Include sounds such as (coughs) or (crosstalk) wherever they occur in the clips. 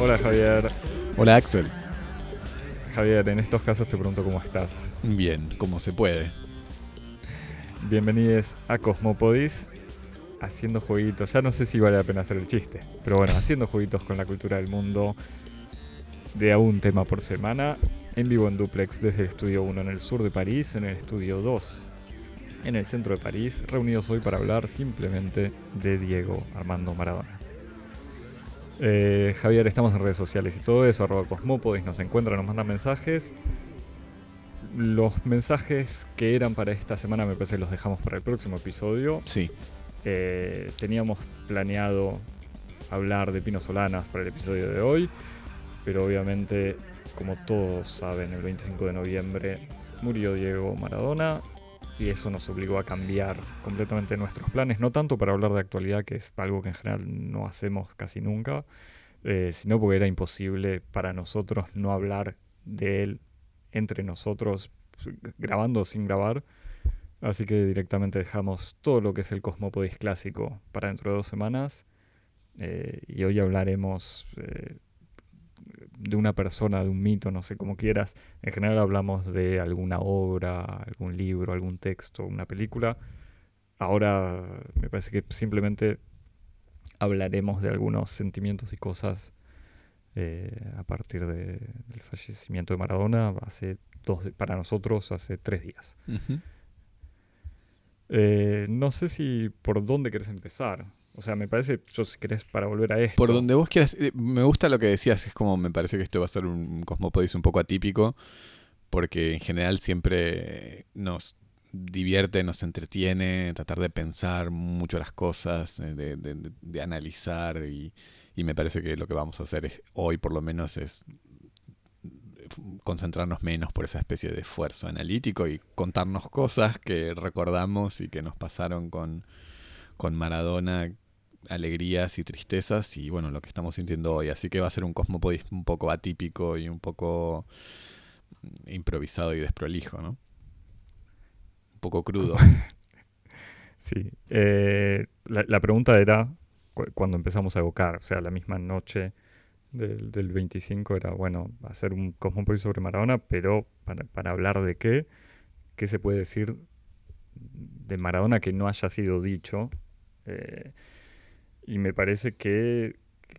Hola Javier. Hola Axel. Javier, en estos casos te pregunto cómo estás. Bien, como se puede. Bienvenidos a Cosmopodis, haciendo jueguitos. Ya no sé si vale la pena hacer el chiste, pero bueno, haciendo jueguitos con la cultura del mundo de a un tema por semana, en vivo en duplex desde el estudio 1 en el sur de París, en el estudio 2 en el centro de París, reunidos hoy para hablar simplemente de Diego Armando Maradona. Eh, Javier, estamos en redes sociales y todo eso, arroba Cosmopodis, nos encuentran, nos mandan mensajes. Los mensajes que eran para esta semana me parece que los dejamos para el próximo episodio. Sí. Eh, teníamos planeado hablar de Pino Solanas para el episodio de hoy, pero obviamente, como todos saben, el 25 de noviembre murió Diego Maradona y eso nos obligó a cambiar completamente nuestros planes, no tanto para hablar de actualidad, que es algo que en general no hacemos casi nunca, eh, sino porque era imposible para nosotros no hablar de él entre nosotros, grabando sin grabar. Así que directamente dejamos todo lo que es el Cosmopodis clásico para dentro de dos semanas. Eh, y hoy hablaremos eh, de una persona, de un mito, no sé cómo quieras. En general hablamos de alguna obra, algún libro, algún texto, una película. Ahora me parece que simplemente hablaremos de algunos sentimientos y cosas eh, a partir del fallecimiento de Maradona hace dos, para nosotros hace tres días. Eh, no sé si por dónde querés empezar. O sea, me parece, yo si querés, para volver a esto. Por donde vos quieras. Eh, me gusta lo que decías, es como me parece que esto va a ser un Cosmopodis un poco atípico, porque en general siempre nos divierte, nos entretiene, tratar de pensar mucho las cosas, eh, de, analizar, y, y, me parece que lo que vamos a hacer es, hoy por lo menos es concentrarnos menos por esa especie de esfuerzo analítico y contarnos cosas que recordamos y que nos pasaron con, con Maradona alegrías y tristezas y bueno, lo que estamos sintiendo hoy. Así que va a ser un Cosmopodis un poco atípico y un poco improvisado y desprolijo, ¿no? Un poco crudo. (laughs) sí. Eh, la, pregunta era cuando empezamos a evocar, o sea, la misma noche del, del 25 era, bueno, hacer un Cosmopodis sobre Maradona, pero para, para hablar de qué, qué se puede decir de Maradona que no haya sido dicho. Eh, y me parece que,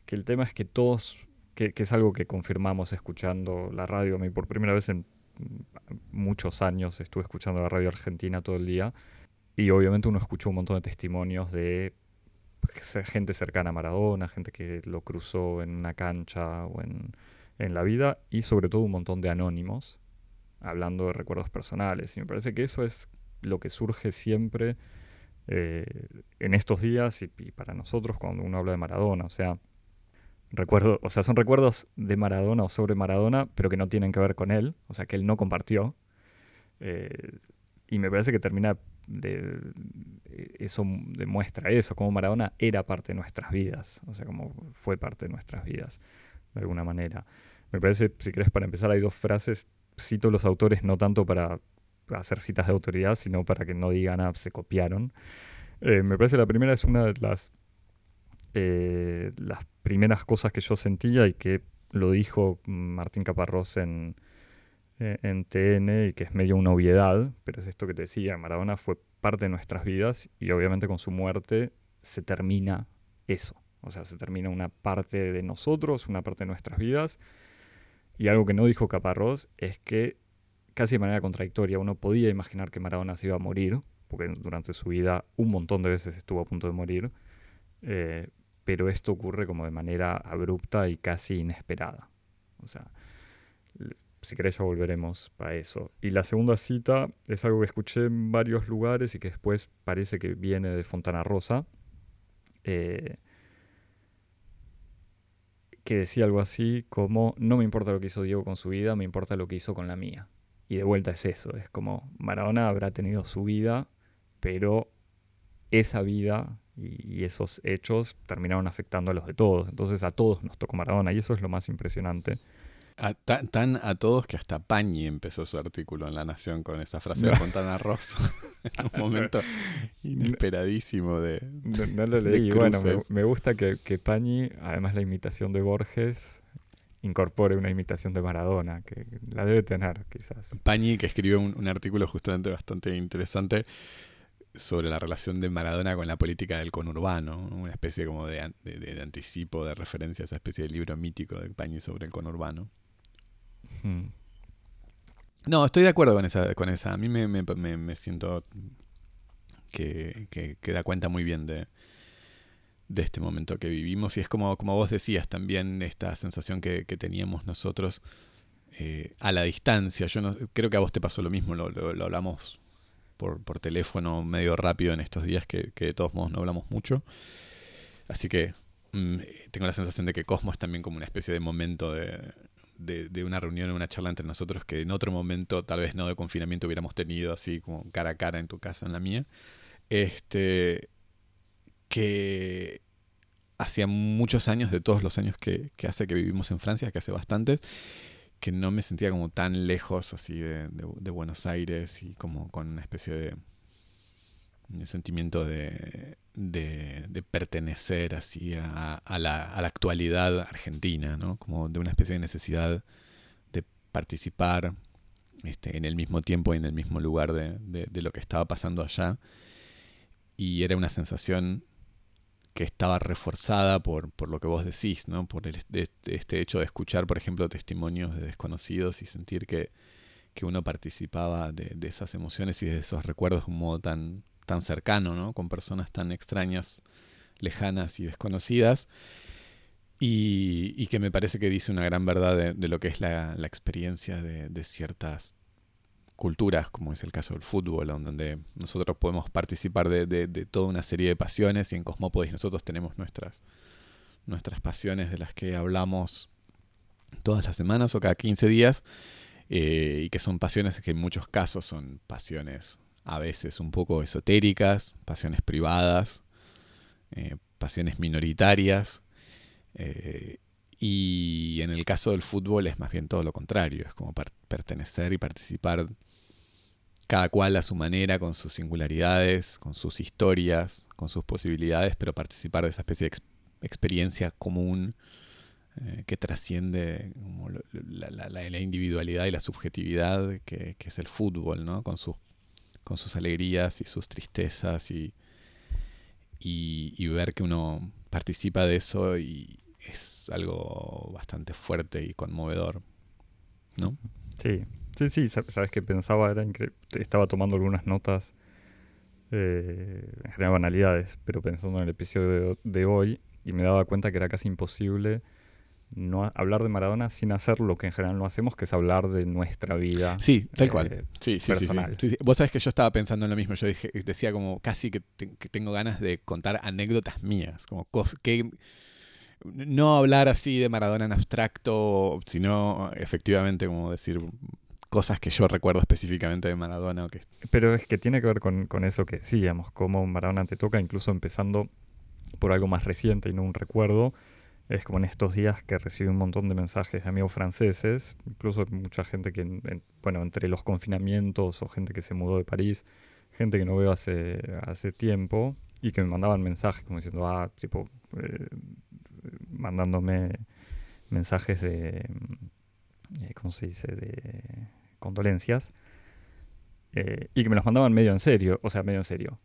el tema es que todos, que, es algo que confirmamos escuchando la radio, a mí por primera vez en muchos años estuve escuchando la radio argentina todo el día y obviamente uno escuchó un montón de testimonios de gente cercana a Maradona, gente que lo cruzó en una cancha o en, en la vida y sobre todo un montón de anónimos hablando de recuerdos personales. Y me parece que eso es lo que surge siempre eh, en estos días y, para nosotros cuando uno habla de Maradona. O sea, recuerdo, o sea, son recuerdos de Maradona o sobre Maradona, pero que no tienen que ver con él, o sea, que él no compartió. Eh, y me parece que termina de, eso demuestra eso, como Maradona era parte de nuestras vidas, o sea, como fue parte de nuestras vidas, de alguna manera. Me parece, si querés, para empezar, hay dos frases, cito los autores no tanto para hacer citas de autoridad, sino para que no digan, se copiaron. Eh, me parece la primera es una de las, eh, las primeras cosas que yo sentía y que lo dijo Martín Caparrós en, eh, en TN y que es medio una obviedad, pero es esto que te decía, Maradona fue parte de nuestras vidas y obviamente con su muerte se termina eso. O sea, se termina una parte de nosotros, una parte de nuestras vidas. Y algo que no dijo Caparrós es que casi de manera contradictoria. Uno podía imaginar que Maradona se iba a morir, porque durante su vida un montón de veces estuvo a punto de morir, eh, pero esto ocurre como de manera abrupta y casi inesperada. O sea, si querés ya volveremos para eso. Y la segunda cita es algo que escuché en varios lugares y que después parece que viene de Fontana Rosa, eh, que decía algo así como, no me importa lo que hizo Diego con su vida, me importa lo que hizo con la mía. Y de vuelta es eso, es como Maradona habrá tenido su vida, pero esa vida y, esos hechos terminaron afectando a los de todos. Entonces a todos nos tocó Maradona y eso es lo más impresionante. tan a todos que hasta Pañi empezó su artículo en La Nación con esa frase de Fontana Rosa. (laughs) en un momento inesperadísimo de. No, lo leí. Bueno, me, gusta que, que Pañi, además la imitación de Borges, incorpore una imitación de Maradona, que la debe tener, quizás. Pañi, que escribió un, artículo justamente bastante interesante sobre la relación de Maradona con la política del conurbano, una especie como de, anticipo, de referencia a esa especie de libro mítico de Pañi sobre el conurbano. Hmm. No, estoy de acuerdo con esa. Con esa. A mí me, me, siento que, que, da cuenta muy bien de, de este momento que vivimos. Y es como, como vos decías también, esta sensación que, teníamos nosotros eh, a la distancia. Yo no, creo que a vos te pasó lo mismo, lo, lo, hablamos por, por, teléfono medio rápido en estos días, que, de todos modos no hablamos mucho. Así que mm, tengo la sensación de que Cosmo es también como una especie de momento de, de, una reunión, una charla entre nosotros que en otro momento, tal vez no de confinamiento, hubiéramos tenido así como cara a cara en tu casa, en la mía. Este, que hacía muchos años, de todos los años que, hace que vivimos en Francia, que hace bastantes, que no me sentía como tan lejos así de, Buenos Aires y como con una especie de, sentimiento de, pertenecer así a, la, actualidad argentina, ¿no? Como de una especie de necesidad de participar este, en el mismo tiempo y en el mismo lugar de lo que estaba pasando allá. Y era una sensación que estaba reforzada por, por lo que vos decís, ¿no? Por este hecho de escuchar, por ejemplo, testimonios de desconocidos y sentir que, uno participaba de, esas emociones y de esos recuerdos de un modo tan, tan cercano, ¿no? Con personas tan extrañas, lejanas y desconocidas. Y, que me parece que dice una gran verdad de, lo que es la, la experiencia de, ciertas culturas, como es el caso del fútbol, donde nosotros podemos participar de, toda una serie de pasiones y en Cosmópolis nosotros tenemos nuestras, nuestras pasiones de las que hablamos todas las semanas o cada 15 días eh, y que son pasiones que en muchos casos son pasiones a veces un poco esotéricas, pasiones privadas, eh, pasiones minoritarias. Eh, y en el caso del fútbol es más bien todo lo contrario, es como pertenecer y participar cada cual a su manera, con sus singularidades, con sus historias, con sus posibilidades, pero participar de esa especie de experiencia común eh, que trasciende la, individualidad y la subjetividad que, es el fútbol, ¿no? Con, sus, con sus alegrías y sus tristezas y, y, ver que uno participa de eso y es algo bastante fuerte y conmovedor, ¿no? Sí, Sí, sí, sabes que pensaba, era estaba tomando algunas notas, eh, en general banalidades, pero pensando en el episodio de, hoy y me daba cuenta que era casi imposible no hablar de Maradona sin hacer lo que en general no hacemos, que es hablar de nuestra vida. Sí, tal cual. Eh, sí, sí, personal. Sí, Vos sabés que yo estaba pensando en lo mismo. Yo dije, decía como casi que, tengo ganas de contar anécdotas mías, como que no hablar así de Maradona en abstracto, sino efectivamente como decir cosas que yo recuerdo específicamente de Maradona. que... Pero es que tiene que ver con, eso que decíamos, cómo Maradona te toca, incluso empezando por algo más reciente y no un recuerdo. Es como en estos días que recibí un montón de mensajes de amigos franceses, incluso mucha gente que, bueno, entre los confinamientos o gente que se mudó de París, gente que no veo hace, hace tiempo y que me mandaban mensajes como diciendo, ah, tipo, eh, mandándome mensajes de, eh, ¿cómo se dice? De condolencias, eh, y que me los mandaban medio en serio, o sea, medio en serio.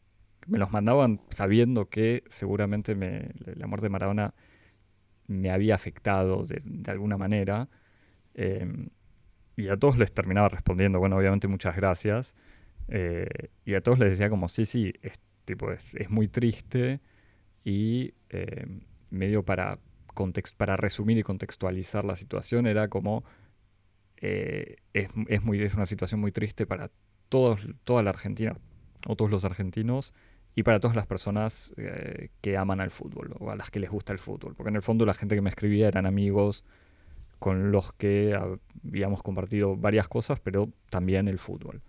Me los mandaban sabiendo que seguramente me, la muerte de Maradona me había afectado de, alguna manera. Em, y a todos les terminaba respondiendo, bueno, obviamente muchas gracias. Eh, y a todos les decía como, sí, sí, es, tipo, es, muy triste y em, medio para, para resumir y contextualizar la situación era como eh, es, muy, es una situación muy triste para todos, toda la Argentina, o todos los argentinos, y para todas las personas eh, que aman al fútbol, o a las que les gusta el fútbol. Porque en el fondo la gente que me escribía eran amigos con los que habíamos compartido varias cosas, pero también el fútbol.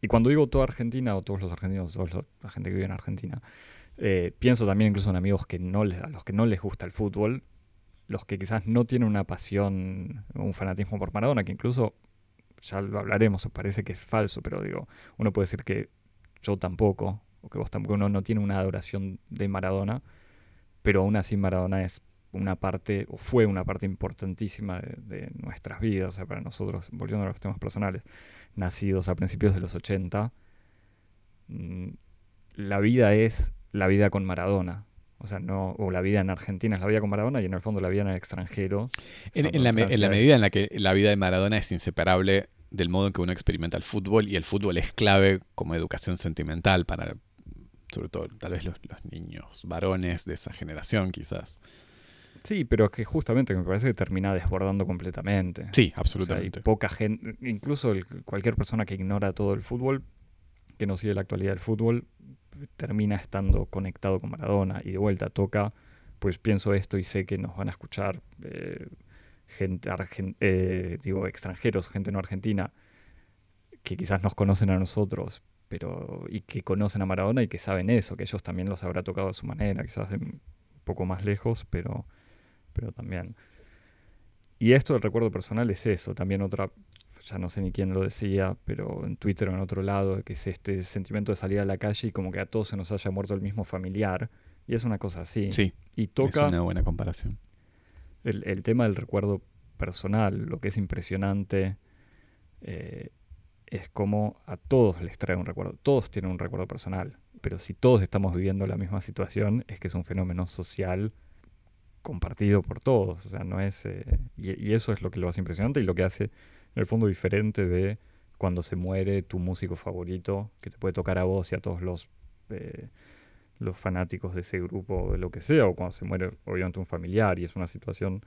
Y cuando digo toda Argentina, o todos los argentinos, toda la gente que vive en Argentina, eh, pienso también incluso en amigos que no les, a los que no les gusta el fútbol, los que quizás no tienen una pasión, un fanatismo por Maradona, que incluso, ya lo hablaremos, os parece que es falso, pero digo, uno puede decir que yo tampoco, o que vos tampoco, uno no tiene una adoración de Maradona, pero aún así Maradona es una parte, o fue una parte importantísima de, nuestras vidas, o sea, para nosotros, volviendo a los temas personales, nacidos a principios de los 80, mm, la vida es la vida con Maradona. O sea, no, o la vida en Argentina es la vida con Maradona y en el fondo la vida en el extranjero. En, la, en la medida en la que la vida de Maradona es inseparable del modo en que uno experimenta el fútbol y el fútbol es clave como educación sentimental para, sobre todo, tal vez los, niños varones de esa generación, quizás. Sí, pero que justamente me parece que termina desbordando completamente. Sí, absolutamente. poca gente, incluso cualquier persona que ignora todo el fútbol, que no sigue la actualidad del fútbol, termina estando conectado con Maradona y de vuelta toca, pues pienso esto y sé que nos van a escuchar eh, gente, eh, digo, extranjeros, gente no argentina, que quizás nos conocen a nosotros, pero y que conocen a Maradona y que saben eso, que ellos también los habrá tocado a su manera, quizás un poco más lejos, pero, pero también. Y esto del recuerdo personal es eso, también otra, ya no sé ni quién lo decía, pero en Twitter o en otro lado, que es este sentimiento de salir a la calle y como que a todos se nos haya muerto el mismo familiar. Y es una cosa así. Sí. Y toca. Es una buena comparación el, tema del recuerdo personal, lo que es impresionante, eh, es como a todos les trae un recuerdo, todos tienen un recuerdo personal, pero si todos estamos viviendo la misma situación, es que es un fenómeno social compartido por todos, o sea, no es... Eh, y, eso es lo que lo hace impresionante y lo que hace, en el fondo, diferente de cuando se muere tu músico favorito, que te puede tocar a vos y a todos los... Eh, los fanáticos de ese grupo, de lo que sea, o cuando se muere obviamente un familiar y es una situación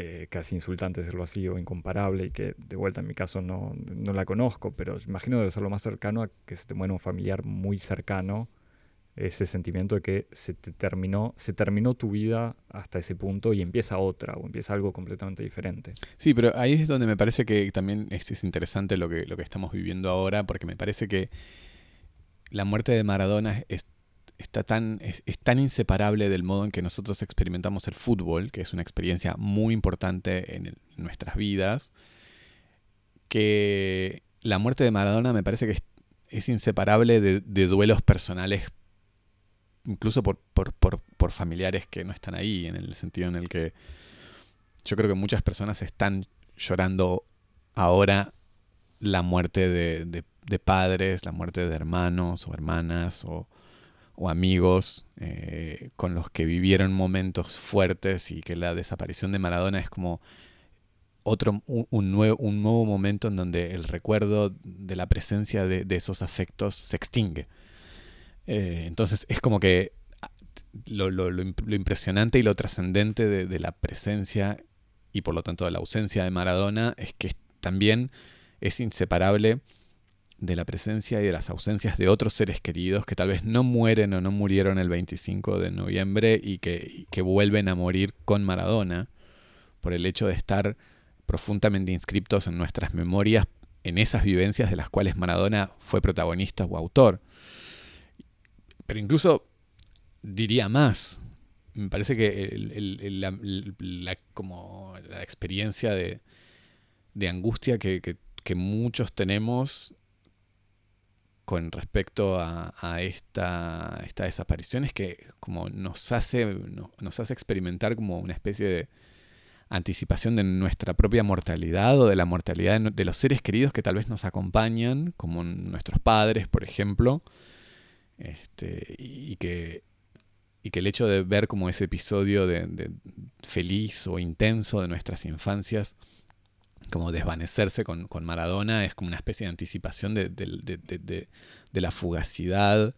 eh, casi insultante decirlo así o incomparable y que de vuelta en mi caso no, no la conozco, pero imagino debe ser lo más cercano a que se te muera un familiar muy cercano, ese sentimiento de que se te terminó, se terminó tu vida hasta ese punto y empieza otra o empieza algo completamente diferente. Sí, pero ahí es donde me parece que también es, es interesante lo que, lo que estamos viviendo ahora, porque me parece que la muerte de Maradona es, está tan, es, tan inseparable del modo en que nosotros experimentamos el fútbol, que es una experiencia muy importante en, nuestras vidas, que la muerte de Maradona me parece que es, inseparable de, duelos personales, incluso por, por, familiares que no están ahí, en el sentido en el que yo creo que muchas personas están llorando ahora la muerte de, de padres, la muerte de hermanos o hermanas o, amigos eh, con los que vivieron momentos fuertes y que la desaparición de Maradona es como otro, un, nuevo, un nuevo momento en donde el recuerdo de la presencia de, esos afectos se extingue. Eh, entonces es como que lo, impresionante y lo trascendente de, de, la presencia y por lo tanto de la ausencia de Maradona es que también es inseparable de la presencia y de las ausencias de otros seres queridos que tal vez no mueren o no murieron el 25 de noviembre y que, vuelven a morir con Maradona por el hecho de estar profundamente inscriptos en nuestras memorias en esas vivencias de las cuales Maradona fue protagonista o autor. Pero incluso diría más. Me parece que la, como la experiencia de, angustia que, que muchos tenemos con respecto a, esta, esta, desaparición es que como nos hace, nos hace experimentar como una especie de anticipación de nuestra propia mortalidad o de la mortalidad de, los seres queridos que tal vez nos acompañan, como nuestros padres, por ejemplo, este, y, que, y que el hecho de ver como ese episodio de feliz o intenso de nuestras infancias, como desvanecerse con, Maradona es como una especie de anticipación de, la fugacidad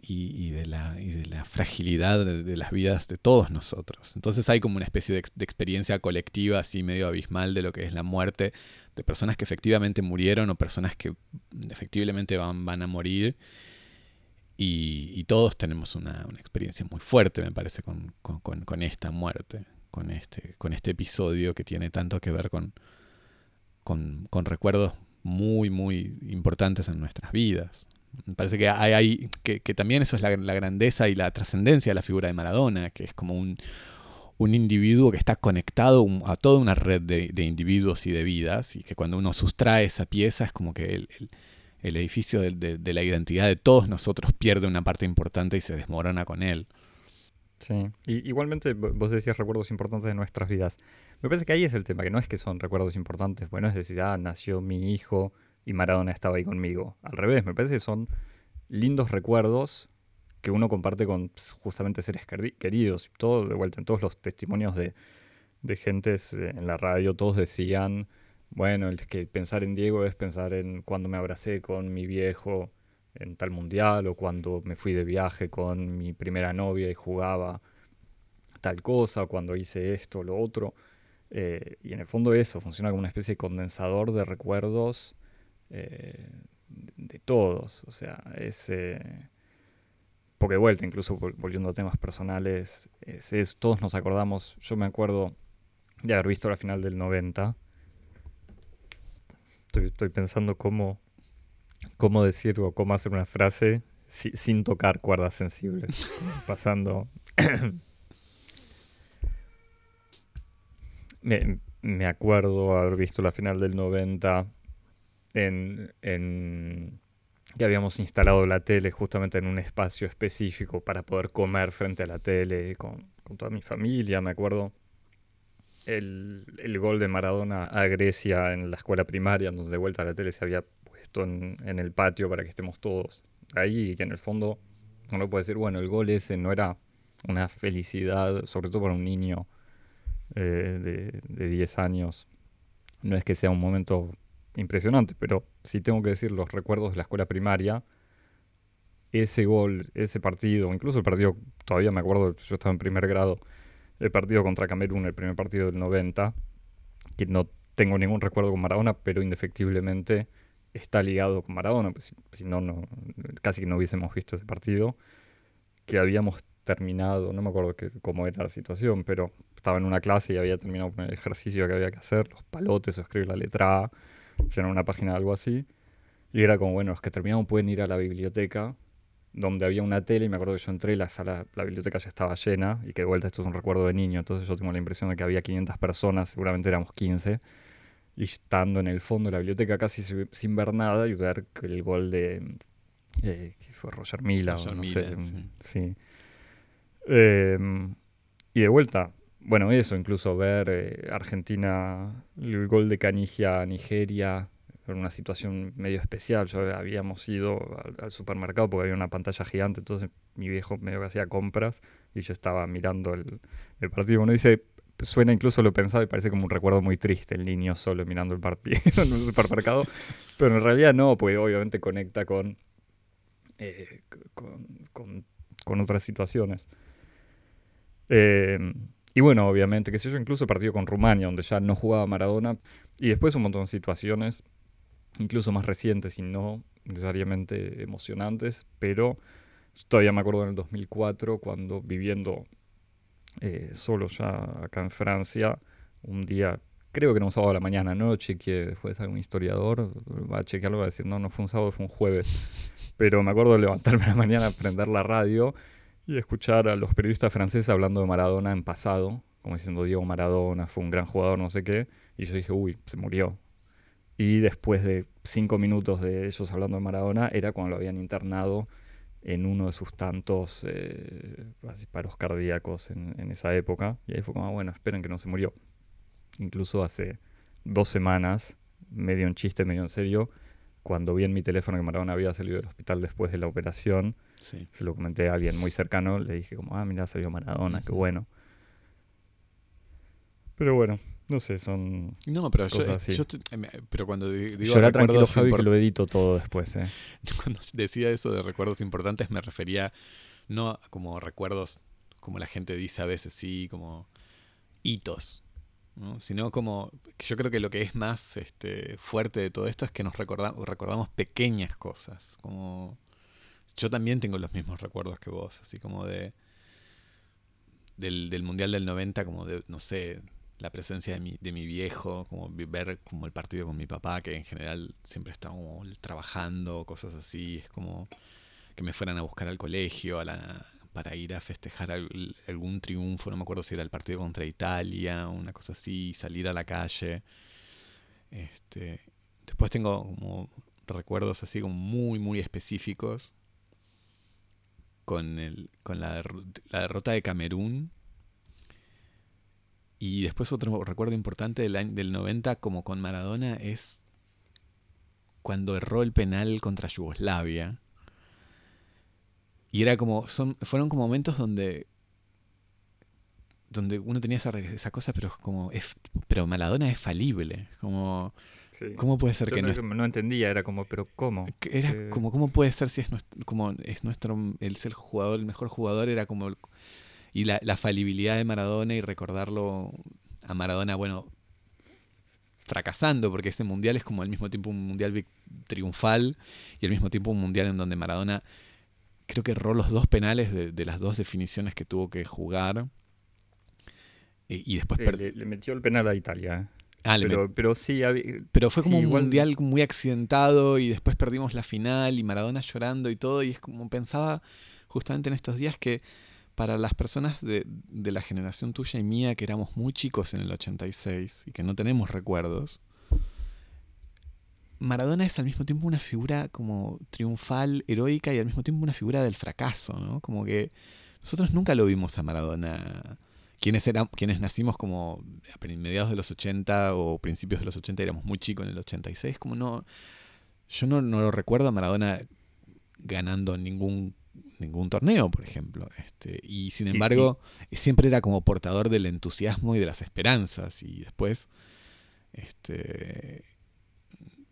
y, de la, de la fragilidad de, las vidas de todos nosotros. Entonces hay como una especie de, experiencia colectiva así medio abismal de lo que es la muerte de personas que efectivamente murieron o personas que efectivamente van, van a morir. Y, todos tenemos una, experiencia muy fuerte, me parece, con, con esta muerte, con este, con este episodio que tiene tanto que ver con, con, recuerdos muy, muy importantes en nuestras vidas. Me parece que, hay, que, también eso es la, grandeza y la trascendencia de la figura de Maradona, que es como un, un individuo que está conectado a toda una red de, individuos y de vidas, y que cuando uno sustrae esa pieza es como que el, edificio de, la identidad de todos nosotros pierde una parte importante y se desmorona con él. Sí, y, igualmente vos decías recuerdos importantes de nuestras vidas. Me parece que ahí es el tema, que no es que son recuerdos importantes, bueno, es decir, ah, nació mi hijo y Maradona estaba ahí conmigo. Al revés, me parece que son lindos recuerdos que uno comparte con pues, justamente seres queridos. Todo, de vuelta, en todos los testimonios de, de gentes en la radio, todos decían, bueno, el que pensar en Diego es pensar en cuando me abracé con mi viejo en tal mundial o cuando me fui de viaje con mi primera novia y jugaba tal cosa, o cuando hice esto o lo otro. Eh, y en el fondo eso funciona como una especie de condensador de recuerdos eh, de todos. O sea, es... Eh, vuelta, incluso volviendo a temas personales, es, todos nos acordamos, yo me acuerdo de haber visto la final del 90. Estoy, pensando cómo, cómo decir o cómo hacer una frase sin tocar cuerdas sensibles. pasando... (coughs) me, me acuerdo haber visto la final del 90 en, en que habíamos instalado la tele justamente en un espacio específico para poder comer frente a la tele con, toda mi familia, me acuerdo. El, gol de Maradona a Grecia en la escuela primaria, donde de vuelta a la tele se había puesto en, el patio para que estemos todos ahí y que en el fondo uno puede decir, bueno, el gol ese no era una felicidad, sobre todo para un niño eh, de, de 10 años. No es que sea un momento impresionante, pero si tengo que decir los recuerdos de la escuela primaria, ese gol, ese partido, incluso el partido, todavía me acuerdo, yo estaba en primer grado, el partido contra Camerún, el primer partido del 90, que no tengo ningún recuerdo con Maradona, pero indefectiblemente está ligado con Maradona, pues, si, no, no, casi que no hubiésemos visto ese partido, que habíamos terminado, no me acuerdo que, cómo era la situación, pero estaba en una clase y había terminado con el ejercicio que había que hacer, los palotes o escribir la letra A, llenar una página algo así. Y era como, bueno, los que terminaron pueden ir a la biblioteca, donde había una tele, y me acuerdo que yo entré, la sala, la biblioteca ya estaba llena, y que de vuelta esto es un recuerdo de niño, entonces yo tengo la impresión de que había 500 personas, seguramente éramos 15, y estando en el fondo de la biblioteca casi sin ver nada, y ver el gol de, eh, que fue Roger Mila, o no sé, sí. Em, y de vuelta, bueno, eso, incluso ver eh, Argentina, el gol de Canigia Nigeria, en una situación medio especial. Yo habíamos ido al, supermercado porque había una pantalla gigante, entonces mi viejo medio que hacía compras y yo estaba mirando el, partido. Uno dice, suena incluso lo pensado y parece como un recuerdo muy triste, el niño solo mirando el partido (laughs) en un supermercado, pero en realidad no, porque obviamente conecta con, eh, con, con, otras situaciones. Eh, y bueno, obviamente, que sé yo, incluso partido con Rumania, donde ya no jugaba Maradona, y después un montón de situaciones, incluso más recientes y no necesariamente emocionantes, pero todavía me acuerdo en el 2004, cuando viviendo eh, solo ya acá en Francia, un día, creo que era un sábado a la mañana, no chequeé, después algún historiador va a chequearlo, va a decir, no, no fue un sábado, fue un jueves. (laughs) Pero me acuerdo de levantarme a la mañana, prender la radio y escuchar a los periodistas franceses hablando de Maradona en pasado, como diciendo Diego Maradona fue un gran jugador, no sé qué, y yo dije, uy, se murió. Y después de cinco minutos de ellos hablando de Maradona, era cuando lo habían internado en uno de sus tantos eh, paros cardíacos en, esa época. Y ahí fue como, ah, bueno, esperen que no se murió. Incluso hace dos semanas, medio en chiste, medio en serio, cuando vi en mi teléfono que Maradona había salido del hospital después de la operación, se lo comenté a alguien muy cercano, le dije como, ah, mira, salió Maradona, qué bueno. Pero bueno, no sé, son no, pero cosas yo, así. Eh, pero cuando digo Llorá tranquilo, Javi, que lo edito todo después, ¿eh? (laughs) Cuando decía eso de recuerdos importantes me refería no como recuerdos, como la gente dice a veces, sí, como hitos, ¿no? sino como yo creo que lo que es más este, fuerte de todo esto es que nos recordamos, recordamos pequeñas cosas, como yo también tengo los mismos recuerdos que vos, así como de del, del Mundial del 90, como de, no sé, la presencia de mi, de mi viejo, como ver como el partido con mi papá, que en general siempre está trabajando, cosas así, es como que me fueran a buscar al colegio, a la, para ir a festejar algún triunfo, no me acuerdo si era el partido contra Italia, una cosa así, salir a la calle. Este, después tengo como recuerdos así como muy, muy específicos con, el, con la, la derrota de Camerún. Y después otro recuerdo importante del, año, del 90 como con Maradona es cuando erró el penal contra Yugoslavia. Y era como, son, fueron como momentos donde donde uno tenía esa, esa cosa, pero como es, pero Maradona es falible, como ¿cómo puede ser que no, no entendía, era como, pero ¿cómo? Era eh, como cómo puede ser si es nuestro, como es nuestro el ser jugador, el mejor jugador era como y la, la falibilidad de Maradona y recordarlo a Maradona, bueno, fracasando, porque ese mundial es como al mismo tiempo un mundial triunfal y al mismo tiempo un mundial en donde Maradona creo que erró los dos penales de, las dos definiciones que tuvo que jugar. Y, después le, metió el penal a Italia. ¿eh? Ah, pero, pero, sí, pero fue como un mundial muy accidentado y después perdimos la final y Maradona llorando y todo. Y es como pensaba justamente en estos días que para las personas de, de, la generación tuya y mía, que éramos muy chicos en el 86 y que no tenemos recuerdos, Maradona es al mismo tiempo una figura como triunfal, heroica y al mismo tiempo una figura del fracaso, ¿no? Como que nosotros nunca lo vimos a Maradona. Quienes, eran, quienes nacimos como a mediados de los 80 o principios de los 80, éramos muy chicos en el 86, como no... Yo no, no lo recuerdo a Maradona ganando ningún ningún torneo, por ejemplo. Este, y sin embargo, siempre era como portador del entusiasmo y de las esperanzas. Y después, este,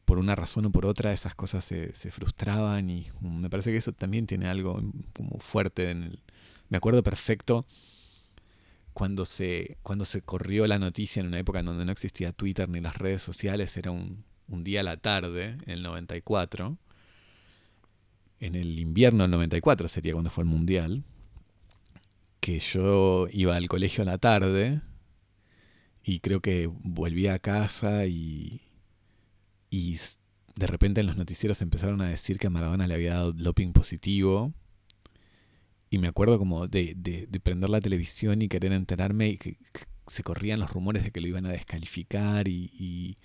por una razón o por otra, esas cosas se, se frustraban. Y me parece que eso también tiene algo como fuerte en el. Me acuerdo perfecto cuando se, cuando se corrió la noticia en una época en donde no existía Twitter ni las redes sociales, era un, un día a la tarde, en el 94 en el invierno del 94 sería cuando fue el Mundial, que yo iba al colegio a la tarde y creo que volví a casa y, y de repente en los noticieros empezaron a decir que a Maradona le había dado doping positivo. Y me acuerdo como de, de, prender la televisión y querer enterarme y que, se corrían los rumores de que lo iban a descalificar y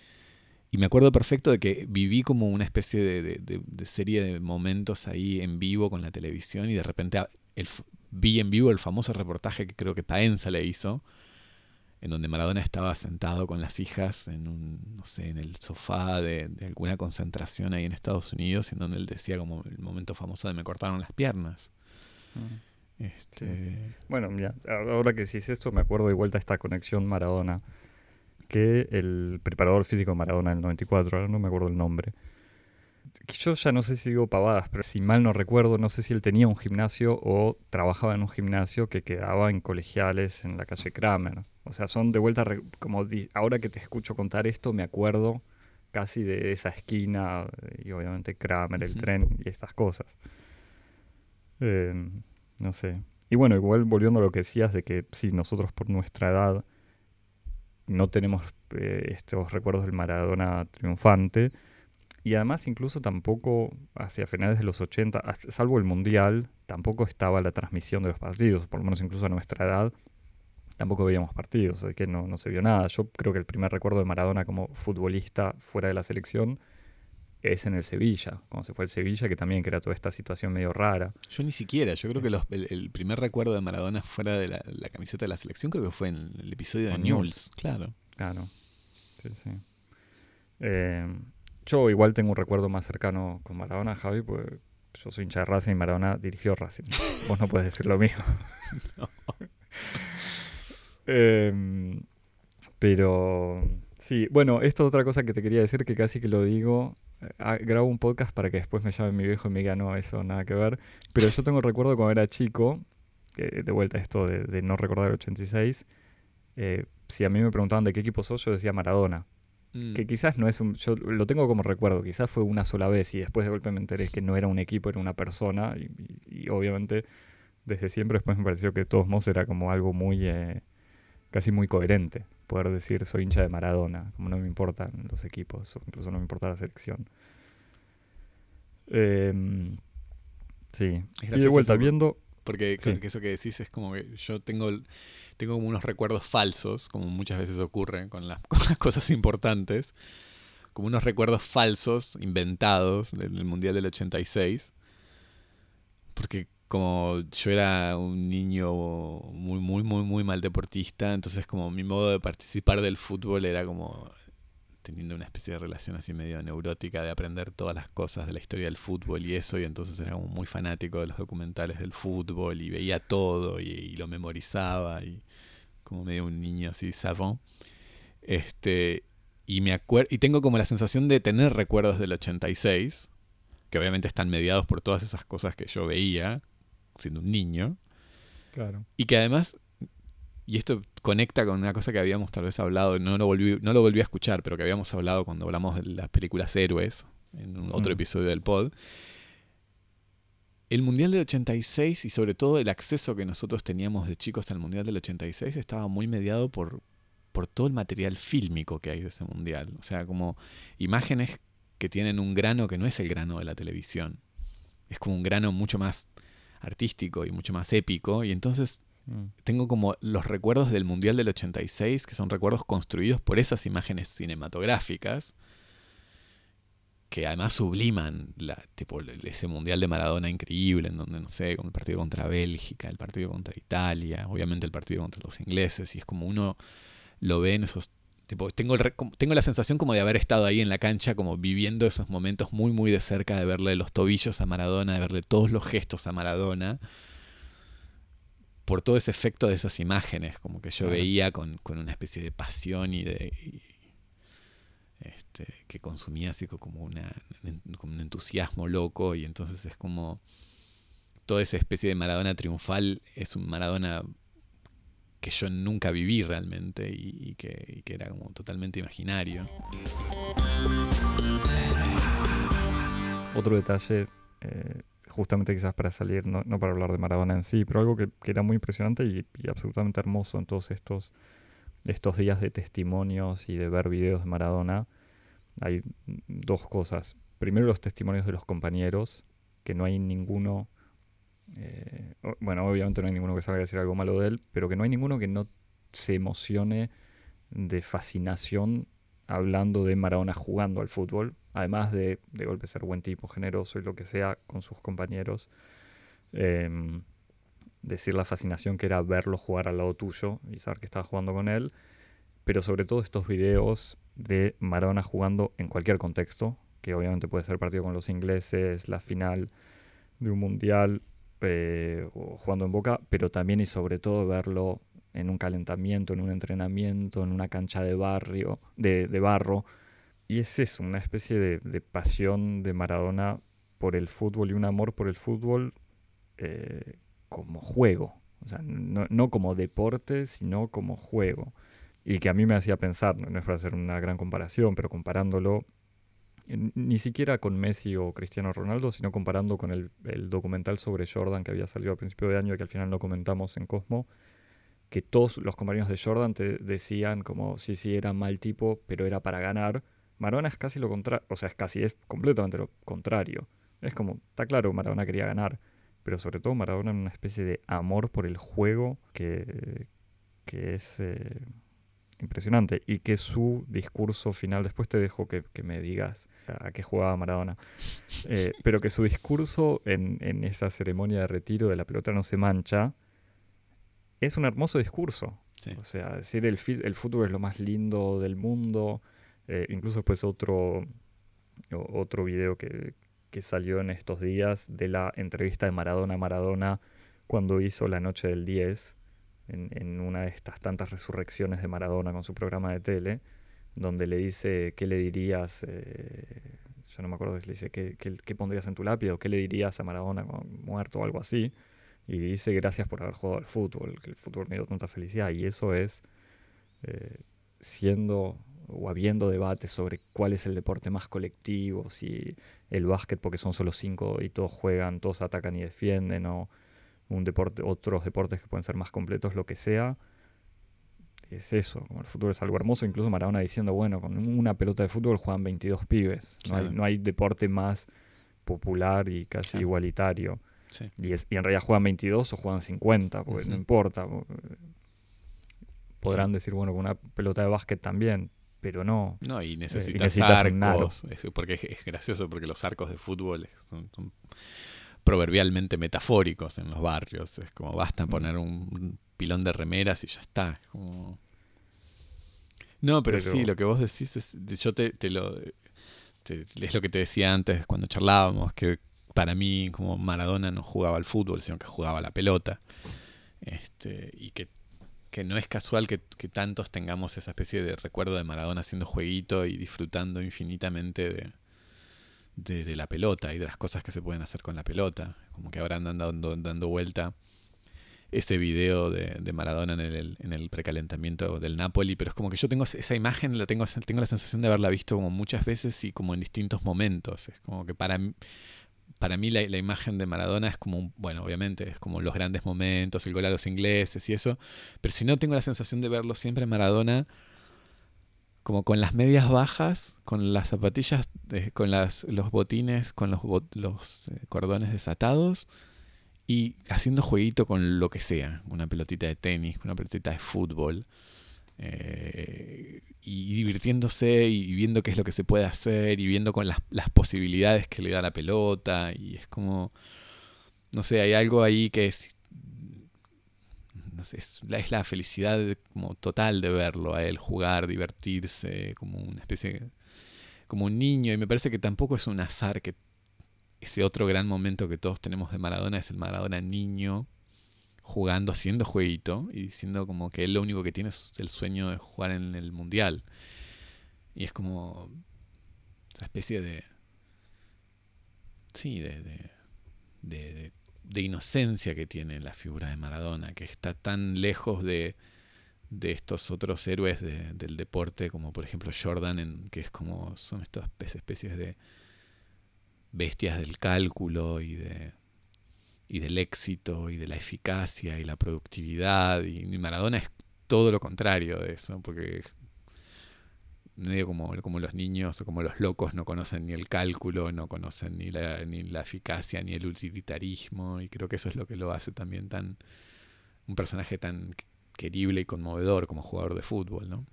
me acuerdo perfecto de que viví como una especie de, serie de momentos ahí en vivo con la televisión y de repente el, vi en vivo el famoso reportaje que creo que Paenza le hizo, en donde Maradona estaba sentado con las hijas en un, no sé, en el sofá de, alguna concentración ahí en Estados Unidos, en donde él decía como el momento famoso de me cortaron las piernas. Mm. Este... Bueno, mira, ahora que decís esto, me acuerdo de vuelta esta conexión Maradona que el preparador físico de Maradona en el 94, ahora no me acuerdo el nombre. Yo ya no sé si digo pavadas, pero si mal no recuerdo, no sé si él tenía un gimnasio o trabajaba en un gimnasio que quedaba en colegiales en la calle Kramer. O sea, son de vuelta, como ahora que te escucho contar esto, me acuerdo casi de esa esquina y obviamente Kramer, el tren y estas cosas. Em, no sé. Y bueno, igual volviendo a lo que decías de que si nosotros por nuestra edad no tenemos eh, estos recuerdos del Maradona triunfante. Y además incluso tampoco hacia finales de los 80, salvo el Mundial, tampoco estaba la transmisión de los partidos, por lo menos incluso a nuestra edad, tampoco veíamos partidos, así que no, no se vio nada. Yo creo que el primer recuerdo de Maradona como futbolista fuera de la selección es en el Sevilla, como se fue el Sevilla, que también crea toda esta situación medio rara. Yo ni siquiera, yo creo que el, primer recuerdo de Maradona fuera de la, camiseta de la selección creo que fue en el episodio de News, claro. Claro, sí, sí. Eh, yo igual tengo un recuerdo más cercano con Maradona, Javi, porque yo soy hincha de Racing y Maradona dirigió Racing. (laughs) Vos no puedes decir lo mismo. (laughs) Em, pero sí, bueno, esto es otra cosa que te quería decir que casi que lo digo grabo un podcast para que después me llame mi viejo y me diga, no, eso nada que ver. Pero yo tengo recuerdo cuando era chico, de vuelta esto de, no recordar el 86, eh, si a mí me preguntaban de qué equipo sos, yo decía Maradona. Mm. Que quizás no es un. Yo lo tengo como recuerdo, quizás fue una sola vez y después de golpe me enteré que no era un equipo, era una persona. Y, obviamente, desde siempre después me pareció que de todos modos era como algo muy. Eh, casi muy coherente poder decir soy hincha de Maradona, como no me importan los equipos, incluso no me importa la selección. Em, sí, y de vuelta, viendo, Porque eso que decís es como que yo tengo, tengo como unos recuerdos falsos, como muchas veces ocurre con las, (laughs) cosas importantes, como unos recuerdos falsos, inventados del, Mundial del 86. Porque como yo era un niño muy, muy, muy, muy mal deportista, entonces como mi modo de participar del fútbol era como teniendo una especie de relación así medio neurótica de aprender todas las cosas de la historia del fútbol y eso, y entonces era como muy fanático de los documentales del fútbol y veía todo y, lo memorizaba y como medio un niño así savant. Este, y me acuerdo y tengo como la sensación de tener recuerdos del 86, que obviamente están mediados por todas esas cosas que yo veía siendo un niño. Claro. Y que además y esto conecta con una cosa que habíamos tal vez hablado, no lo volví, no lo volví a escuchar, pero que habíamos hablado cuando hablamos de las películas héroes, en un otro episodio del pod. El Mundial del 86 y sobre todo el acceso que nosotros teníamos de chicos al Mundial del 86 estaba muy mediado por, por todo el material fílmico que hay de ese Mundial. O sea, como imágenes que tienen un grano que no es el grano de la televisión. Es como un grano mucho más artístico y mucho más épico. Y entonces Mm. Tengo como los recuerdos del Mundial del 86, que son recuerdos construidos por esas imágenes cinematográficas, que además subliman la, tipo, ese Mundial de Maradona increíble, en donde, no sé, con el partido contra Bélgica, el partido contra Italia, obviamente el partido contra los ingleses, y es como uno lo ve en esos... Tipo, tengo, tengo la sensación como de haber estado ahí en la cancha, como viviendo esos momentos muy, muy de cerca, de verle los tobillos a Maradona, de verle todos los gestos a Maradona por todo ese efecto de esas imágenes, como que yo veía con, una especie de pasión y de... este, que consumía así como, una, como un entusiasmo loco y entonces es como toda esa especie de Maradona triunfal es un Maradona que yo nunca viví realmente y, que, era como totalmente imaginario. Otro detalle eh, justamente quizás para salir, no, para hablar de Maradona en sí, pero algo que, era muy impresionante y, absolutamente hermoso en todos estos, estos días de testimonios y de ver videos de Maradona, hay dos cosas. Primero los testimonios de los compañeros, que no hay ninguno, eh, bueno, obviamente no hay ninguno que salga a decir algo malo de él, pero que no hay ninguno que no se emocione de fascinación hablando de Maradona jugando al fútbol, además de, de golpe ser buen tipo, generoso y lo que sea con sus compañeros. Em, decir la fascinación que era verlo jugar al lado tuyo y saber que estaba jugando con él, pero sobre todo estos videos de Maradona jugando en cualquier contexto, que obviamente puede ser partido con los ingleses, la final de un mundial eh, jugando en Boca, pero también y sobre todo verlo en un calentamiento, en un entrenamiento, en una cancha de barrio, de, barro. Y es eso, una especie de, pasión de Maradona por el fútbol y un amor por el fútbol eh, como juego. O sea, no, como deporte, sino como juego. Y que a mí me hacía pensar, no es para hacer una gran comparación, pero comparándolo ni siquiera con Messi o Cristiano Ronaldo, sino comparando con el, documental sobre Jordan que había salido a principio de año y que al final no comentamos en Cosmo, que todos los compañeros de Jordan te decían como sí, sí, era mal tipo, pero era para ganar. Maradona es casi lo contrario, o sea, es casi, es completamente lo contrario. Es como, está claro, Maradona quería ganar, pero sobre todo Maradona en una especie de amor por el juego que, que es eh, impresionante y que su discurso final, después te dejo que, me digas a qué jugaba Maradona, eh, (laughs) pero que su discurso en, en esa ceremonia de retiro de la pelota no se mancha, es un hermoso discurso. O sea, decir el, el fútbol es lo más lindo del mundo. Eh, incluso después otro, otro video que, salió en estos días de la entrevista de Maradona a Maradona cuando hizo la noche del 10, en, una de estas tantas resurrecciones de Maradona con su programa de tele, donde le dice, ¿qué le dirías? Eh, yo no me acuerdo, le dice, ¿qué, qué, pondrías en tu lápiz? o qué le dirías a Maradona muerto o algo así y dice gracias por haber jugado al fútbol, que el fútbol me dio tanta felicidad. Y eso es eh, siendo o habiendo debates sobre cuál es el deporte más colectivo, si el básquet porque son solo cinco y todos juegan, todos atacan y defienden, o un deporte, otros deportes que pueden ser más completos, lo que sea. Es eso, como el fútbol es algo hermoso, incluso Maradona diciendo, bueno, con una pelota de fútbol juegan 22 pibes, no, hay, no hay deporte más popular y casi igualitario. Y, es, y en realidad juegan 22 o juegan 50, porque no importa. Podrán decir, bueno, con una pelota de básquet también, pero no. No, y eh, necesitas, arcos. porque es, gracioso, porque los arcos de fútbol son, proverbialmente metafóricos en los barrios. Es como basta poner un pilón de remeras y ya está. No, pero, sí, lo que vos decís es. Yo te, lo. es lo que te decía antes cuando charlábamos, que para mí, como Maradona no jugaba al fútbol, sino que jugaba la pelota. Este, y que que no es casual que, tantos tengamos esa especie de recuerdo de Maradona haciendo jueguito y disfrutando infinitamente de, de, la pelota y de las cosas que se pueden hacer con la pelota. Como que ahora andan dando, dando vuelta ese video de, de Maradona en el, en el, precalentamiento del Napoli, pero es como que yo tengo esa imagen, la tengo, tengo la sensación de haberla visto como muchas veces y como en distintos momentos. Es como que para mí para mí la, imagen de Maradona es como, bueno, obviamente, es como los grandes momentos, el gol a los ingleses y eso, pero si no tengo la sensación de verlo siempre Maradona como con las medias bajas, con las zapatillas, con las, los botines, con los, los eh, cordones desatados y haciendo jueguito con lo que sea, una pelotita de tenis, una pelotita de fútbol. Eh, y divirtiéndose y viendo qué es lo que se puede hacer y viendo con las, posibilidades que le da la pelota y es como, no sé, hay algo ahí que es la, es la felicidad como total de verlo a él jugar, divertirse, como una especie, como un niño y me parece que tampoco es un azar que ese otro gran momento que todos tenemos de Maradona es el Maradona niño jugando, haciendo jueguito y diciendo como que él lo único que tiene es el sueño de jugar en el mundial. Y es como esa especie de... Sí, de, de, de, inocencia que tiene la figura de Maradona, que está tan lejos de, de estos otros héroes del deporte, como por ejemplo Jordan, en, que es como son estas especies de bestias del cálculo y de y del éxito y de la eficacia y la productividad. Y, Maradona es todo lo contrario de eso, porque medio como, los niños o como los locos no conocen ni el cálculo, no conocen ni la, eficacia ni el utilitarismo y creo que eso es lo que lo hace también tan un personaje tan querible y conmovedor como jugador de fútbol, ¿no?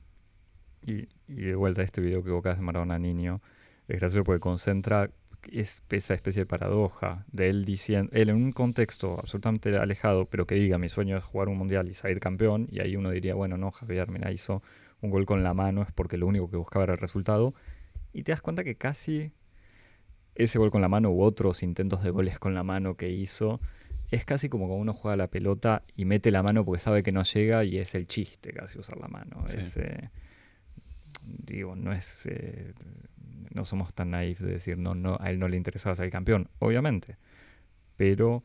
Y, y de vuelta a este video que evocas de Maradona niño, es gracioso porque concentra es esa especie de paradoja de él diciendo, él en un contexto absolutamente alejado, pero que diga mi sueño es jugar un mundial y salir campeón, y ahí uno diría, bueno, no, Javier, mira, hizo un gol con la mano, es porque lo único que buscaba era el resultado, y te das cuenta que casi ese gol con la mano u otros intentos de goles con la mano que hizo, es casi como cuando uno juega la pelota y mete la mano porque sabe que no llega y es el chiste casi usar la mano. Eh, digo, no es eh, no somos tan naif de decir, no, no, a él no le interesaba ser campeón, obviamente. Pero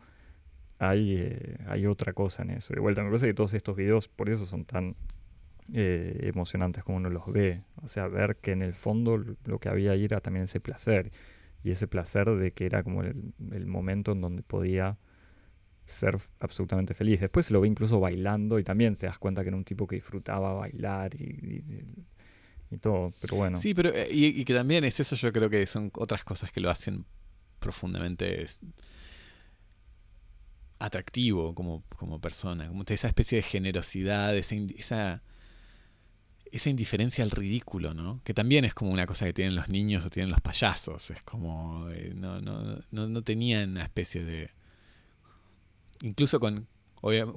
hay, eh, hay otra cosa en eso. De vuelta, me parece que todos estos videos por eso son tan eh, emocionantes como uno los ve. O sea, ver que en el fondo lo que había ahí era también ese placer. Y ese placer de que era como el, momento en donde podía ser absolutamente feliz. Después se lo ve incluso bailando y también se das cuenta que era un tipo que disfrutaba bailar y y todo, pero bueno. Sí, pero eh, y, que también es eso, yo creo que son otras cosas que lo hacen profundamente atractivo como, como persona, como esa especie de generosidad, esa, esa, esa indiferencia al ridículo, ¿no? Que también es como una cosa que tienen los niños o tienen los payasos, es como, eh, no, no, no, no tenían una especie de... Incluso con,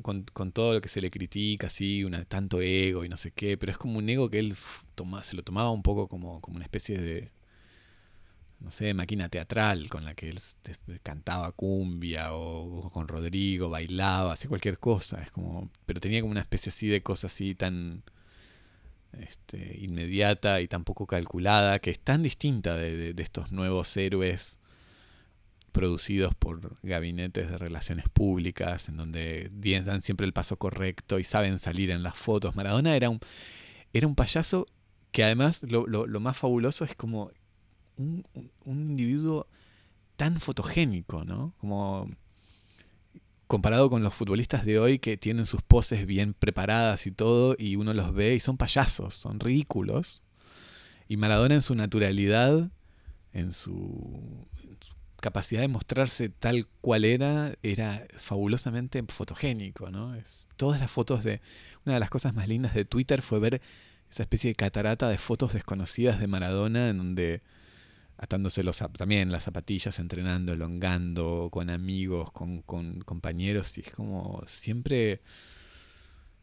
con, con, todo lo que se le critica, así, una, tanto ego y no sé qué, pero es como un ego que él toma, se lo tomaba un poco como, como una especie de, no sé, máquina teatral con la que él cantaba cumbia o, con Rodrigo, bailaba, hacía cualquier cosa, es como, pero tenía como una especie así de cosa así tan este, inmediata y tan poco calculada, que es tan distinta de, estos nuevos héroes producidos por gabinetes de relaciones públicas, en donde dan siempre el paso correcto y saben salir en las fotos. Maradona era un, era un payaso que además lo, lo, más fabuloso es como un, individuo tan fotogénico, ¿no? Como comparado con los futbolistas de hoy que tienen sus poses bien preparadas y todo, y uno los ve y son payasos, son ridículos. Y Maradona en su naturalidad, en su capacidad de mostrarse tal cual era era fabulosamente fotogénico, ¿no? Es, todas las fotos de... Una de las cosas más lindas de Twitter fue ver esa especie de catarata de fotos desconocidas de Maradona en donde atándose los, también las zapatillas, entrenando, elongando, con amigos, con, con compañeros, y es como siempre